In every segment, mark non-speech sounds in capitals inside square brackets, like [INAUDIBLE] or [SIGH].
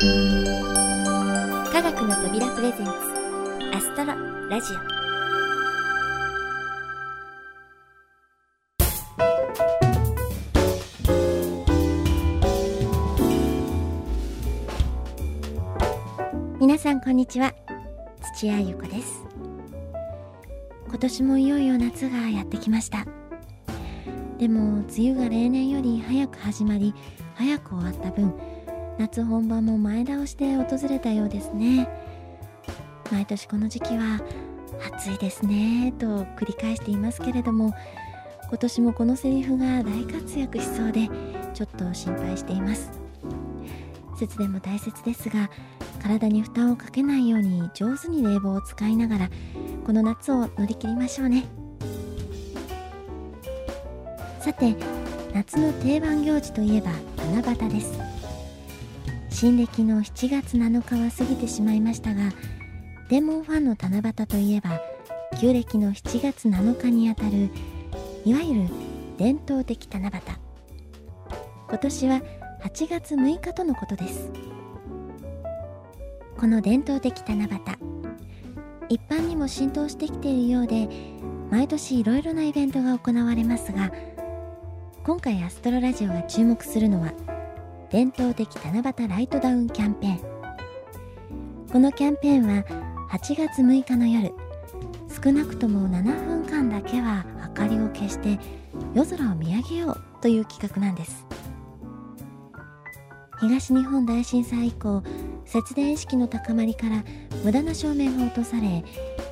科学の扉プレゼンツアストロラジオ。皆さんこんにちは。土屋ゆ子です。今年もいよいよ夏がやってきました。でも梅雨が例年より早く始まり早く終わった分夏本番も前倒しで訪れたようですね。毎年この時期は暑いですねと繰り返していますけれども今年もこのセリフが大活躍しそうでちょっと心配しています。節電も大切ですが体に負担をかけないように上手に冷房を使いながらこの夏を乗り切りましょうね。さて夏の定番行事といえば七夕です。新暦の7月7日は過ぎてしまいましたがデーモンファンの七夕といえば旧暦の7月7日にあたるいわゆる伝統的七夕。今年は8月6日とのことです。この伝統的七夕一般にも浸透してきているようで毎年いろいろなイベントが行われますが今回アストロラジオが注目するのは伝統的七夕ライトダウンキャンペーン。このキャンペーンは8月6日の夜少なくとも7分間だけは明かりを消して夜空を見上げようという企画なんです。東日本大震災以降節電意識の高まりから無駄な照明が落とされ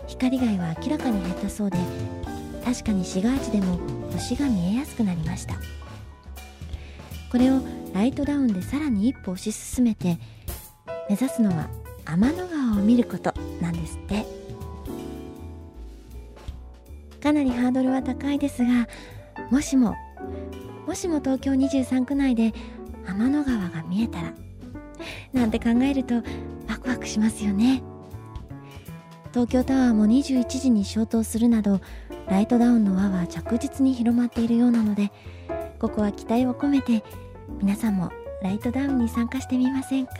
光害は明らかに減ったそうで確かに市街地でも星が見えやすくなりました。これをライトダウンでさらに一歩推し進めて目指すのは天の川を見ることなんですって。かなりハードルは高いですがもしももしも東京23区内で天の川が見えたらなんて考えるとワクワクしますよね。東京タワーも21時に消灯するなどライトダウンの輪は着実に広まっているようなのでここは期待を込めて皆さんもライトダウンに参加してみませんか？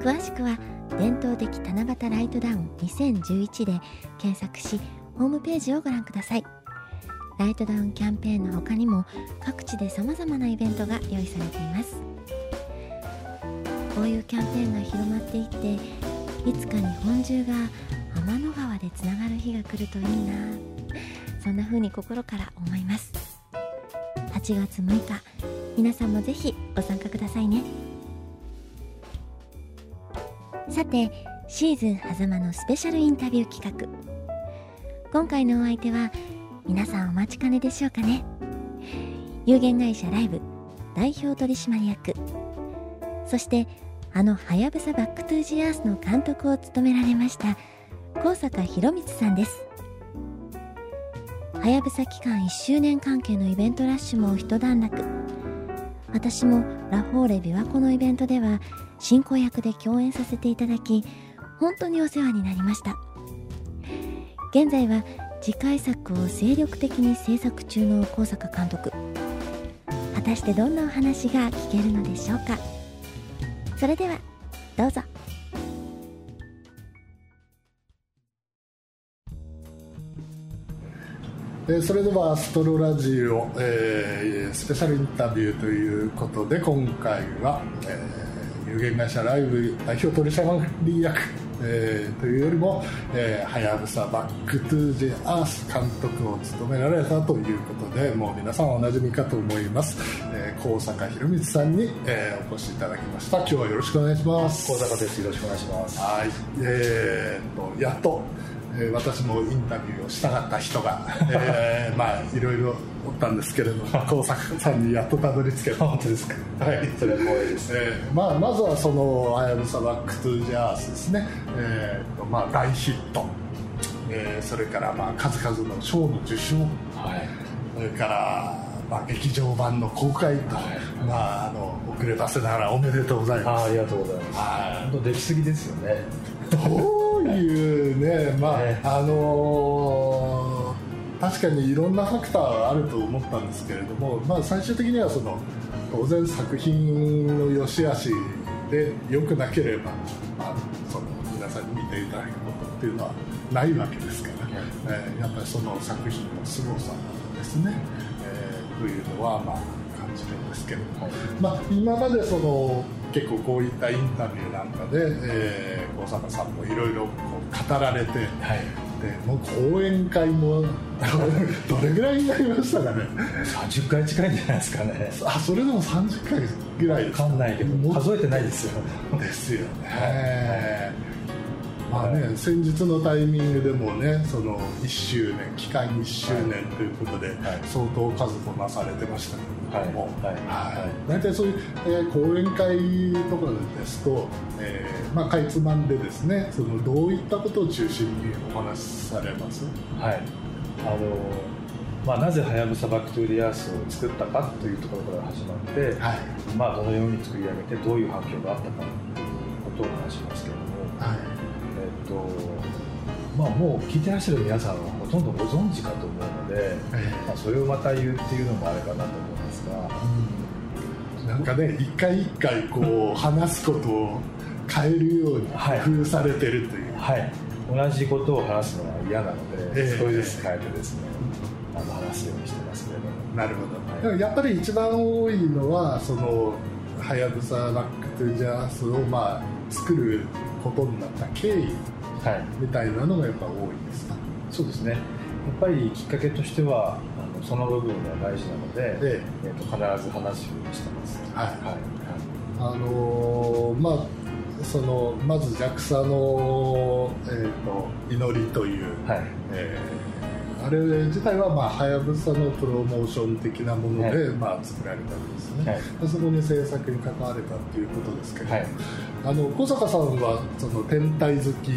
詳しくは伝統的七夕ライトダウン2011で検索しホームページをご覧ください。ライトダウンキャンペーンの他にも各地でさまざまなイベントが用意されています。こういうキャンペーンが広まっていっていつか日本中が天の川でつながる日が来るといいな。そんな風に心から思います。8月6日。皆さんもぜひご参加くださいね。さてシーズン狭間のスペシャルインタビュー企画。今回のお相手は皆さんお待ちかねでしょうかね。有限会社ライブ代表取締役。そしてあの「はやぶさバックトゥージアース」の監督を務められました上坂浩光さんです。はやぶさ帰還1周年関係のイベントラッシュも一段落。私もラフォーレ琵琶湖のイベントでは進行役で共演させていただき本当にお世話になりました。現在は次回作を精力的に制作中の高坂監督。果たしてどんなお話が聞けるのでしょうか。それではどうぞ。えそれではアストロラジオ、えー、スペシャルインタビューということで今回は、えー、有限会社ライブ代表取締役、えー、というよりも「はやぶさバックトゥージアース」監督を務められたということでもう皆さんおなじみかと思います、えー、上坂浩光さんに、えー、お越しいただきました。今日はよろしくお願いします。上坂です。よろしくお願いします。はい。えー、とやっとえー、私もインタビューをしたかった人が、えー、まあいろいろおったんですけれども [LAUGHS] 上坂さんにやっとたどり着けた本当ですか？はい。それは光栄です、えーまあ、まずはその「はやぶさバックトゥージャース」ですね、えーとまあ、大ヒット、えー、それからまあ数々の賞の受賞、はい、それからまあ、劇場版の公開と、はい、まあ、あの遅ればせながらおめでとうございます。あありがとうございます、はい、本当出来すぎですよねいうね、まあ、あのー、確かにいろんなファクターがあると思ったんですけれども、まあ、最終的にはその当然作品の良し悪しで良くなければ、まあ、その皆さんに見ていただくことっていうのはないわけですから、えー、やっぱりその作品の凄さですね、えー、というのはまあ感じるんですけれども、まあ、今までその結構こういったインタビューなんかで、えー、坂さんもいろいろ語られて、はい。でもう講演会も [LAUGHS] どれぐらいになりましたかね？30回近いんじゃないですかね。あそれでも30回ぐらい分か？んないけど数えてないですよ。ですよね、はいまあね、先日のタイミングでもねその1周年期間1周年ということで、相当数こなされてましたけども、はい。はい。大体そういう、えー、講演会とかですと、えーまあ、かいつまんでですねそのどういったことを中心にお話しされます？はい。あのまあ、なぜはやぶさバクテリアスを作ったかというところから始まって、はい。まあ、どのように作り上げてどういう反響があったかということを話しますけれども、はいとまあ、もう聞いてらっしゃる皆さんはほとんどご存知かと思うので、まあ、それをまた言うっていうのもあれかなと思うんですが、うん、なんかね一回一回こう話すことを変えるように工夫されてるという、はい、はい、同じことを話すのは嫌なので、えー、少しずつ変えてですね、あの話すようにしてますけれども。なるほど、はい、やっぱり一番多いのはそのはやぶさバック・トゥ・ジャースをまあ作ることになった経緯みたいなのがやっぱ多いですか、そうですね。やっぱりきっかけとしてはあのその部分が大事なので、ええ。ー、と必ず話すようにしてます。はい、はい。あのー、まあそのまず JAXA の、えーと、祈りという、はい。えー、あれ自体ははやぶさのプロモーション的なもので、はい、まあ、作られたんですね、はい、そこに制作に関われたということですけど、はい、あの小坂さんはその天体好き、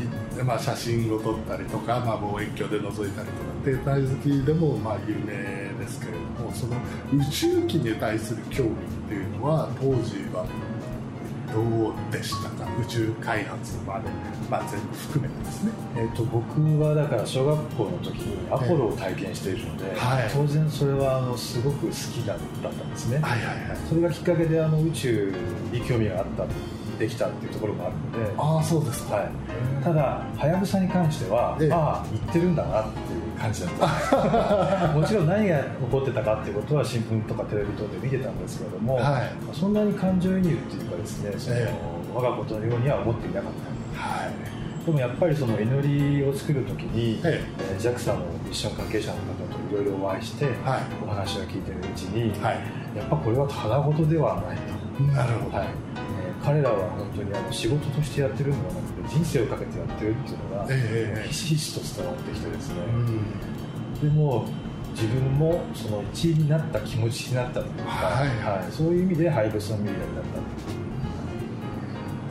まあ、写真を撮ったりとか、まあ、望遠鏡で覗いたりとか天体好きでもまあ有名ですけれどもその宇宙機に対する興味っていうのは当時はどうでしたか？宇宙開発まで、まあ、全部含めてですね、えーと、僕はだから小学校の時にアポロを体験しているので、えーはい、当然それはあのすごく好きだったんですね、はいはいはい、それがきっかけであの宇宙に興味があったできたっていうところもあるのでああそうですか、はい、ただはやぶさに関しては、ええ、ああ言ってるんだなって感じだった。[LAUGHS] もちろん何が起こってたかっていうことは新聞とかテレビ等で見てたんですけれども、はい、そんなに感情移入っていうかですねその、え、我がことのようには思っていなかった、はい、でもやっぱりその祈りを作るときに、ええ。JAXA のミッション関係者の方といろいろお会いして、はい、お話を聞いてるうちに、はい、やっぱこれはただ事ではないと。なるほど、はい彼らは本当にあの仕事としてやってるのではなくて人生をかけてやってるっていうのが、えー、ひしひしと伝わってきてですね、うん、でも自分もその一位になった気持ちになったというか、はい。はい、そういう意味でハイブスのミリアになったっ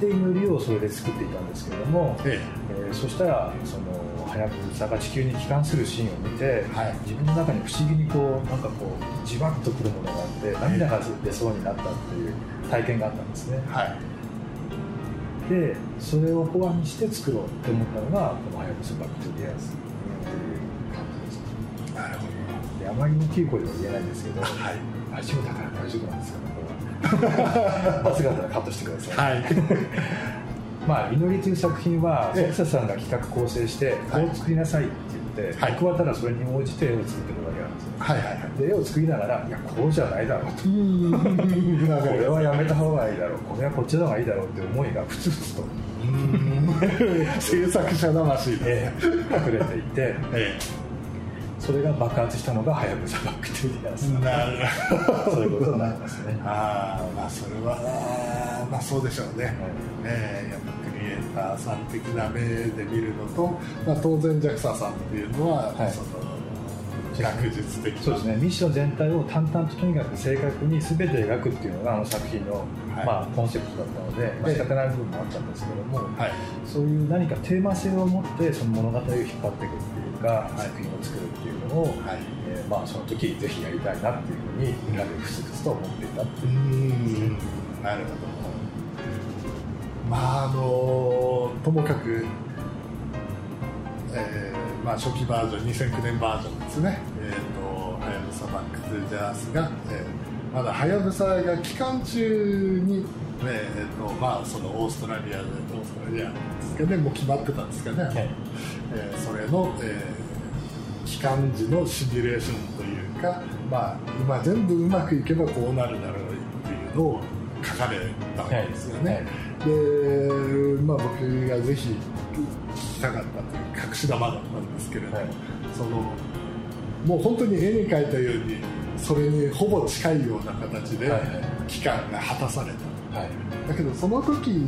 ていう祈りをそれで作っていたんですけれども、ええ。ー、そしたらそのはやぶさが地球に帰還するシーンを見て、はい、自分の中に不思議にこうなんかこうじわっとくるものがあって涙が出そうになったっていう体験があったんですね、はい、でそれをフォアにして作ろうって思ったのがこの「はやぶさバクアス」っていう感じですなるほど。であまり大きい声では言えないんですけど、はい、ラジオだから大丈夫なんですかね [LAUGHS] これは。間違ったらカットしてください、はい。[LAUGHS] まあ、祈りという作品は関田さんが企画構成してこう作りなさいってはい、僕はただそれに応じて絵を作ってるだけなんですよ、はいはいはい、で絵を作りながらいやこうじゃないだろうと。これはやめた方がいいだろう。これはこっちの方がいいだろうって思いがふつふつと。[LAUGHS] 制作者魂で、隠れていて、[LAUGHS] ええ、それが爆発したのがはやぶさバックトゥディアスなるほど。そういうことになりますね。ああまあそれはまあそうでしょうね、はい、えー、やっぱクリエイターさん的な目で見るのと、まあ、当然 JAXA さんっていうのは、はい、その学術的そうですねミッション全体を淡々ととにかく正確に全て描くっていうのがあの作品の、はい、まあ、コンセプトだったので、まあ、仕方ない部分もあったんですけども、はい、そういう何かテーマ性を持ってその物語を引っ張っていくっていうか、はい、作品を作るっていうのを、はいえー、まあ、その時ぜひやりたいなっていうふうにみんなでふつふつと思っていたっていう、ね、なるほどまああのともかく、えーまあ、初期バージョン2009年バージョンですね、えーと、はやぶさバック・トゥ・ジャースが、えーまだはやぶさが期間中に、えーとまあ、そのオーストラリアでオーストラリアですかね。もう決まってたんですかね、はい、えー、それの、えー、期間時のシミュレーションというか、まあ、今全部うまくいけばこうなるだろうっていうのを書かれたわけですよね、はい。はい、で、まあ、僕がぜひ聞きたかったという隠し玉だったんですけれども、そのもう本当に絵に描いたようにそれにほぼ近いような形で期間が果たされた、はい、だけどその時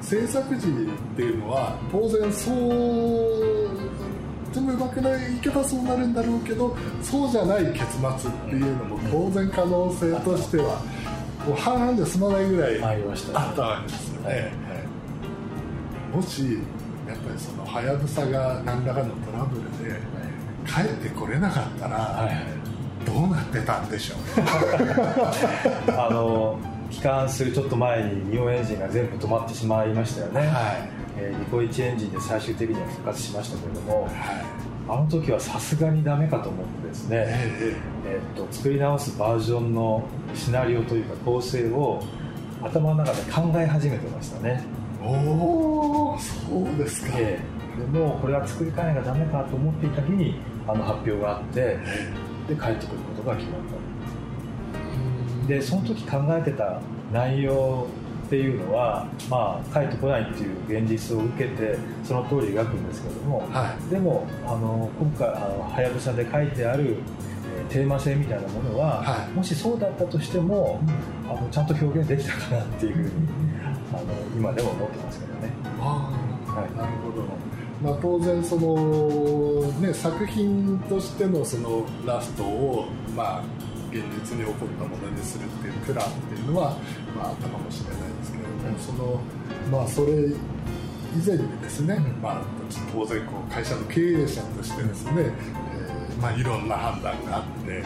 制作時っていうのは当然そう全部うまくない言い方そうなるんだろうけどそうじゃない結末っていうのも当然可能性としてはもう半々で済まないぐらいあったわけです。よね、はいはい、もしやっぱりそのはやぶさが何らかのトラブルで帰ってこれなかったら、どうなってたんでしょう？[LAUGHS] あの帰還するちょっと前に日本エンジンが全部止まってしまいましたよね、はい。えー、ニコ1エンジンで最終的には復活しましたけれども、はい、あの時はさすがにダメかと思ってですね、えー、えー、っと作り直すバージョンのシナリオというか構成を頭の中で考え始めてましたね。おおそうですか、えー、でもこれは作り変えがダメかと思っていた日にあの発表があって、で帰ってくることが決まった。でその時考えてた内容っていうのは、まあ、帰ってこないっていう現実を受けてその通り描くんですけども、はい、でもあの今回はやぶさで書いてあるテーマ性みたいなものは、はい、もしそうだったとしても、あのちゃんと表現できたかなっていうふうにあの今でも思ってますけどね。あはい、なるほど。まあ、当然その、ね、作品としてのそのラストを、まあ、現実に起こったものにするっていうプランっていうのは、まあ、あったかもしれないですけれども、そのまあ、それ以前にですね、まあ、当然こう会社の経営者としてですね、えーまあ、いろんな判断があって、え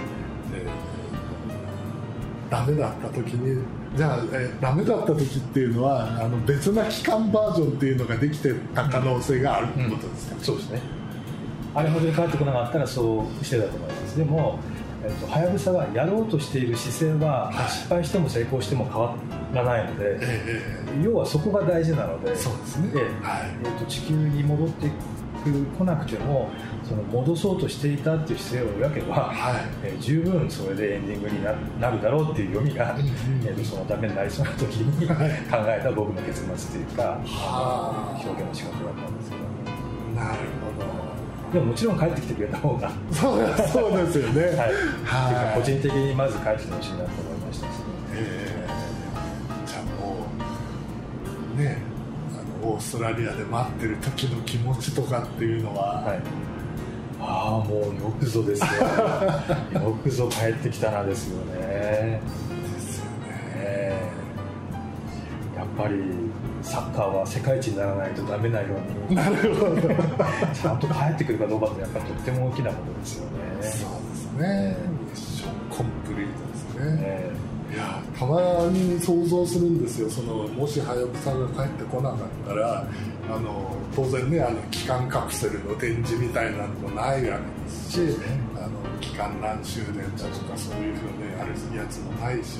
ー、ダメだった時にじゃあ、えー、ダメだった時っていうのはあの別な期間バージョンっていうのができてた可能性があるってことですか、うんうん、そうですね。あれほどに帰ってこなかったらそうしてたと思います。でもはやぶさがやろうとしている姿勢は、はい、失敗しても成功しても変わらないので、えー、要はそこが大事なのでそうですね、えーはい。えーと、地球に戻って来なくてもその戻そうとしていたっていう姿勢を描けば、はい。えー、十分それでエンディングになるだろうっていう読みが、うんうん、えー、そのためになりそうな時に [LAUGHS] 考えた僕の結末というか、は表現の仕事だったんですけど。なるほど。でももちろん帰ってきてくれた方が。そうそうですよね。[LAUGHS] はい、はい、個人的にまず帰ってほしいなと思いました。し、ね、えー、じゃあもうねあのオーストラリアで待ってる時の気持ちとかっていうのは、はいああもうよくぞですよ。[LAUGHS] よくぞ帰ってきたなですよね。ですよね。やっぱりサッカーは世界一にならないとダメなように。なるほど。ちゃんと帰ってくるかどうかってやっぱりとっても大きなことですよね。そうですね。ミッションコンプリートですね、ねいやたまに想像するんですよ。そのもしはやぶさが帰ってこなかったらあの当然ねあの機関カプセルの展示みたいなのもないわけですし、ね、あの期間何周年だとかそういうふうにあるやつもないし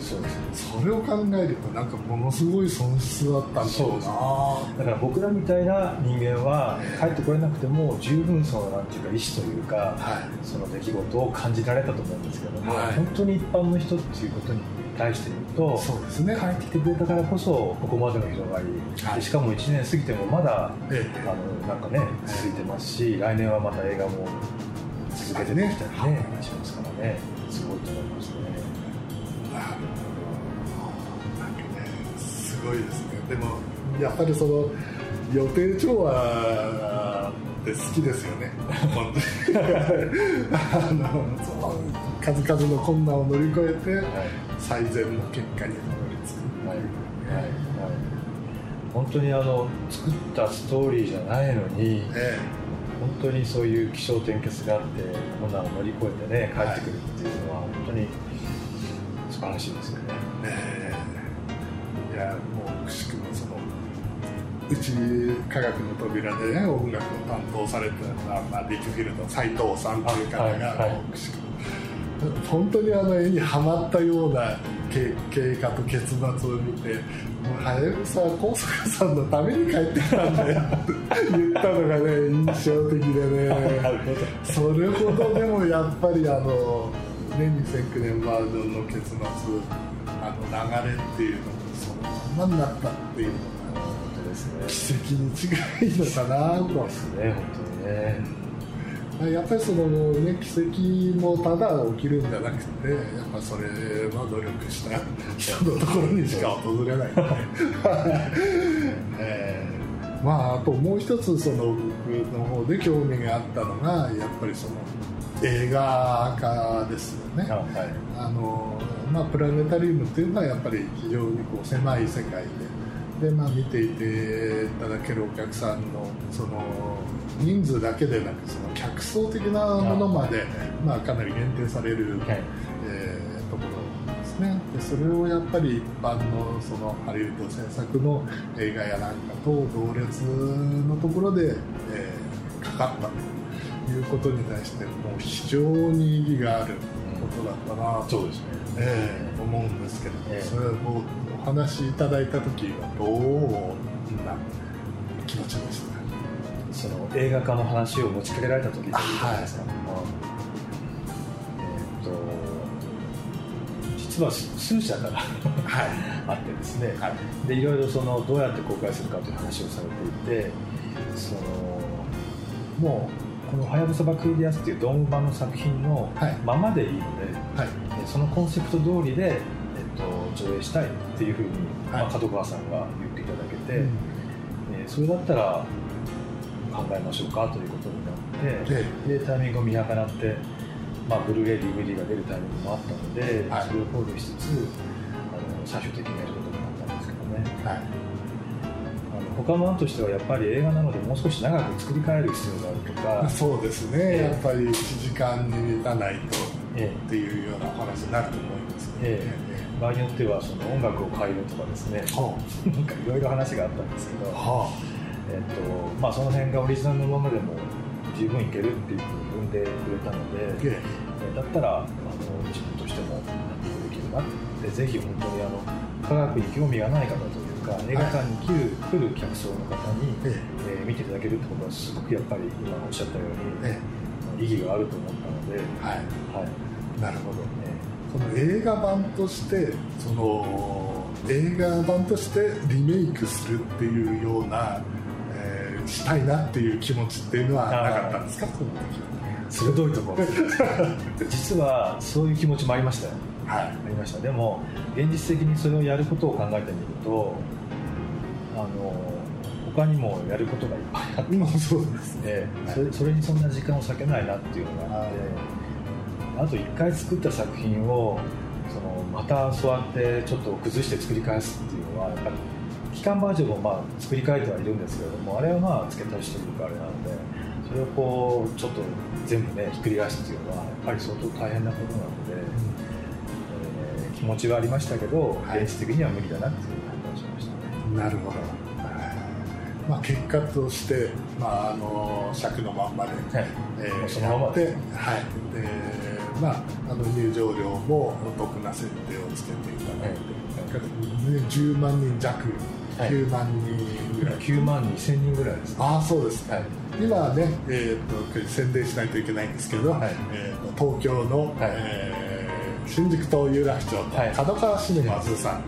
それを考えるとなんかものすごい損失だったんだろうな。だから僕らみたいな人間は帰ってこれなくても十分そのなんていうか意思というか、はい、その出来事を感じられたと思うんですけども、はい、本当に一般の人っていうことに対して言うとそうです、ね、帰ってきてくれたからこそここまでの広がり、はい、しかも1年過ぎてもまだ、ええ、あのなんかね続いてますし来年はまた映画も続けてねきたりね、しますからね。すごいと思いますねなんかねすごいですね。でもやっぱりその予定調和って好きですよね。[LAUGHS] [LAUGHS] あのその数々の困難を乗り越えて、はい。最善の結果にたどり着く、はい。はい。はい、本当にあの作ったストーリーじゃないのに、ええ、本当にそういう気象転結があって困難を乗り越えてね帰ってくるっていうのは、本当に素晴らしいですよね。ええ、いやもうくしくもそのうち科学の扉で、ね、音楽を担当されてた、まあ、リッチフィールド斎藤さんという方が、はい。はい。はい、くしくも本当にあの絵にはまったような経過と結末を見て「はやぶさは高坂さんのために帰ってきたんだよ」って言ったのがね印象的でね [LAUGHS] それほどでもやっぱりあの、ね、2009年バージョンの結末あの流れっていうのもそのままになったっていうのが奇跡に違いのかなと。ですね本当にねやっぱりその、ね、奇跡もただ起きるんじゃなくてやっぱそれは努力した人のところにしか訪れない、えー、まああともう一つその僕の方で興味があったのがやっぱりその映画化ですよね、はい、あのまあ、プラネタリウムっていうのはやっぱり非常にこう狭い世界で。で、まあ、見ていていただけるお客さんのその人数だけでなくその客層的なものまで、まあ、かなり限定される、はい、えー、ところですね。でそれをやっぱり一般のそのハリウッド制作の映画やなんかと同列のところで、えー、かかったということに対してもう非常に意義があることだったなと、うね。えー、思うんですけれども、え。ー、それをお話しいただいた時はどう？映画化の話を持ちかけられた時です。か、はい。えーと、実は数社からはい、[LAUGHS] あってですね、はい、でいろいろそのどうやって公開するかという話をされていてそのもうこの「はやぶさバクリアス」っていうドーム版の作品のままでいいので、はい、そのコンセプト通りで、えっと、上映したいっていうふうに、まあ、門川さんが言っていただけて、うん、えー、それだったら考えましょうかということになってでタイミングを見計らって、まあ、ブルーレイ DVD が出るタイミングもあったので、はい、それを考慮しつつあの最終的にやることになったんですけどね、はい、あの他の案としてはやっぱり映画なのでもう少し長く作り変える必要があるとかそうですね、やっぱり1時間に満たないと、えー、っていうようなお話になると思いますね、えー、場合によってはその音楽を変えるとかですね、はあ、[LAUGHS] なんかいろいろ話があったんですけど、はあえーとまあ、その辺がオリジナルのままでも十分いけるっていうふうに踏んでくれたので、えだったらあの自分としても納得できるなってぜひ本当にあの科学に興味がない方というか映画館に来る,、来る客層の方に、ええ。ー、見ていただけるってことはすごくやっぱり今おっしゃったように、ええ、意義があると思ったので、はい。はい、なるほど、ね、その映画版としてその映画版としてリメイクするっていうようなしたいなっていう気持ちっていうのはなかったんですか？鋭いところ実はそういう気持ちもありましたよ、はい、ありました。でも現実的にそれをやることを考えてみるとあの他にもやることがいっぱいあって。そうですね、それそれにそんな時間を割けないなっていうのがあって。あと1回作った作品をそのまたそうやってちょっと崩して作り返すっていうのはやっぱり期間バージョンもまあ作り変えてはいるんですけれどもあれはまあ付け足してるかあれなのでそれをこうちょっと全部ねひっくり返すっていうのはやっぱり相当大変なことなので、えー、気持ちはありましたけど、はい、現実的には無理だなっていう判断をしましたね。なるほど。まあ、結果として、まあ、あの尺のまんまで、はい。えー、そのままで、はい。でまあ、あの入場料もお得な設定をつけていただいて、はい、10万人弱9万人ぐらい、9万2000人ぐらいです、ね、ああそうです、はい、今ね、えーと、宣伝しないといけないんですけど、はい、えーと、東京の、はい、えー、新宿と有楽町と、角川シネマズさん、は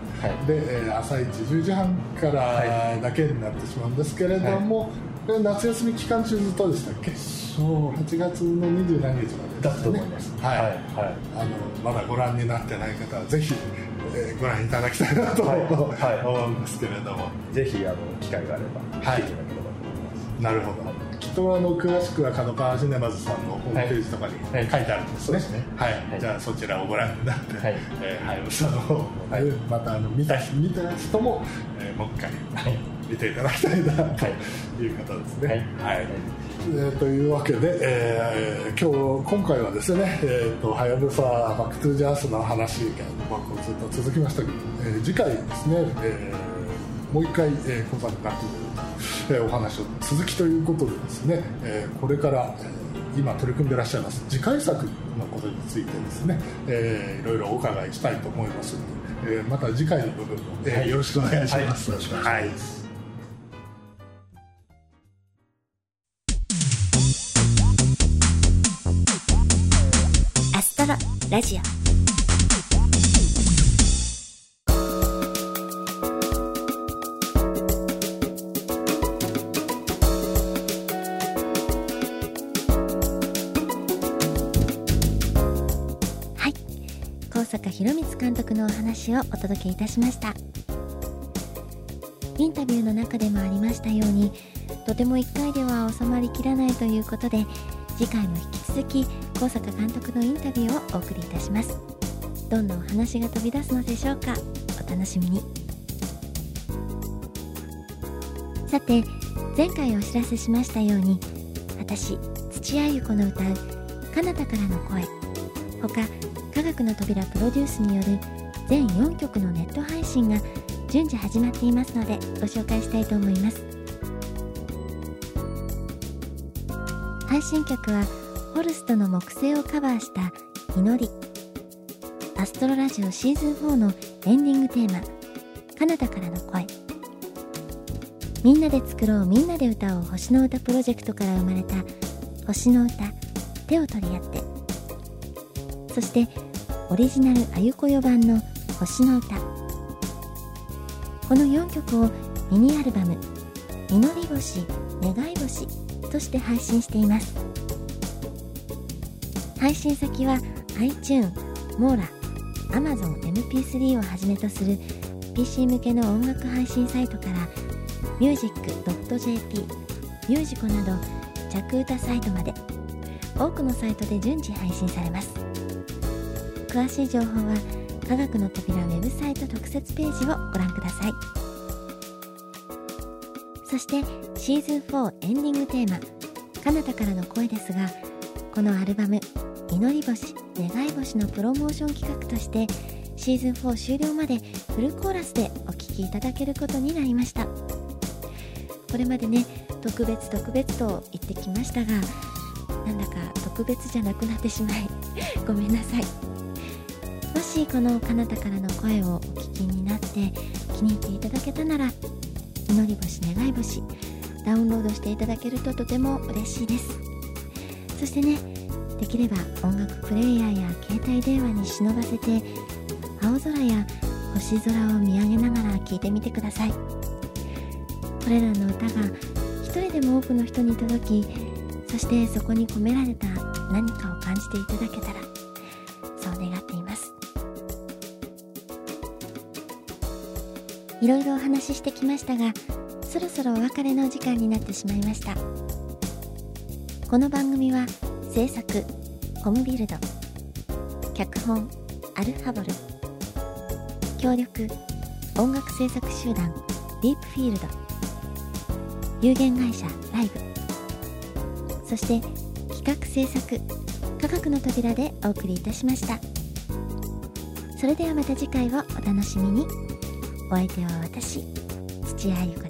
い、で、えー、朝一10時半からだけになってしまうんですけれども、夏休み期間中ずっとでしたっけ？そう8月の27日まで、ね、だと思います。はい、はい、あのまだご覧になってない方はぜひえー、ご覧いただきたいなと、はい、思うんですけれども。ぜひあの機会があればはい。なるほど。きっとあの詳しくは角川シネマズさんのホームページとかに書いてあるんですね,、はい。じゃあそちらをご覧になって、はい。えー、はい、またあの見た見た人も、えー、もう一回、はい、見ていただきたいなという方ですね。はい、はい。えー、というわけで、えー、今日今回はですね、えーと、はやぶさバックトゥージャースの話が、まあ、ずっと続きましたけど、えー、次回ですね、えー、もう一回、えー、コンサルタントで、えー、お話を続きということでですね、えー、これから、えー今取り組んでいらっしゃいます次回作のことについてですね、えー、いろいろお伺いしたいと思いますので、えー、また次回の部分も、えー、よろしくお願いします、はい、よろしくお願いします、はいジオはい。高坂博光監督のお話をお届けいたしました。インタビューの中でもありましたようにとても1回では収まりきらないということで次回も引き続き高坂監督のインタビューをお送りいたします。どんなお話が飛び出すのでしょうか？お楽しみに。さて前回お知らせしましたように私土屋ゆ子の歌う「彼方からの声」ほか科学の扉プロデュースによる全4曲のネット配信が順次始まっていますのでご紹介したいと思います。配信曲はホルストの木星をカバーした「祈り」アストロラジオシーズン4のエンディングテーマ「カナダからの声」みんなで作ろうみんなで歌おう星の歌プロジェクトから生まれた星の歌手を取り合って。そしてオリジナルあゆこよ版の星の歌。この4曲をミニアルバム「祈り星願い星」として配信しています。配信先は iTune、モーラ、Amazon MP3 をはじめとする PC 向けの音楽配信サイトから music.jp、ミュージコなど着歌サイトまで多くのサイトで順次配信されます。詳しい情報は科学の扉ウェブサイト特設ページをご覧ください。そしてシーズン4エンディングテーマ「彼方からの声」ですがこのアルバム「祈り星願い星」のプロモーション企画としてシーズン4終了までフルコーラスでお聴きいただけることになりました。これまでね特別特別と言ってきましたがなんだか特別じゃなくなってしまい [LAUGHS] ごめんなさい。もしこの彼方からの声をお聞きになって気に入っていただけたなら祈り星願い星ダウンロードしていただけるととても嬉しいです。そしてねできれば音楽プレーヤーや携帯電話に忍ばせて青空や星空を見上げながら聴いてみてください。これらの歌が一人でも多くの人に届きそしてそこに込められた何かを感じていただけたらそう願っています。いろいろお話ししてきましたがそろそろお別れの時間になってしまいました。この番組は制作コムビルド脚本アルファボル協力音楽制作集団ディープフィールド有限会社ライブそして企画制作科学の扉でお送りいたしました。それではまた次回をお楽しみに。お相手は私土屋ゆ子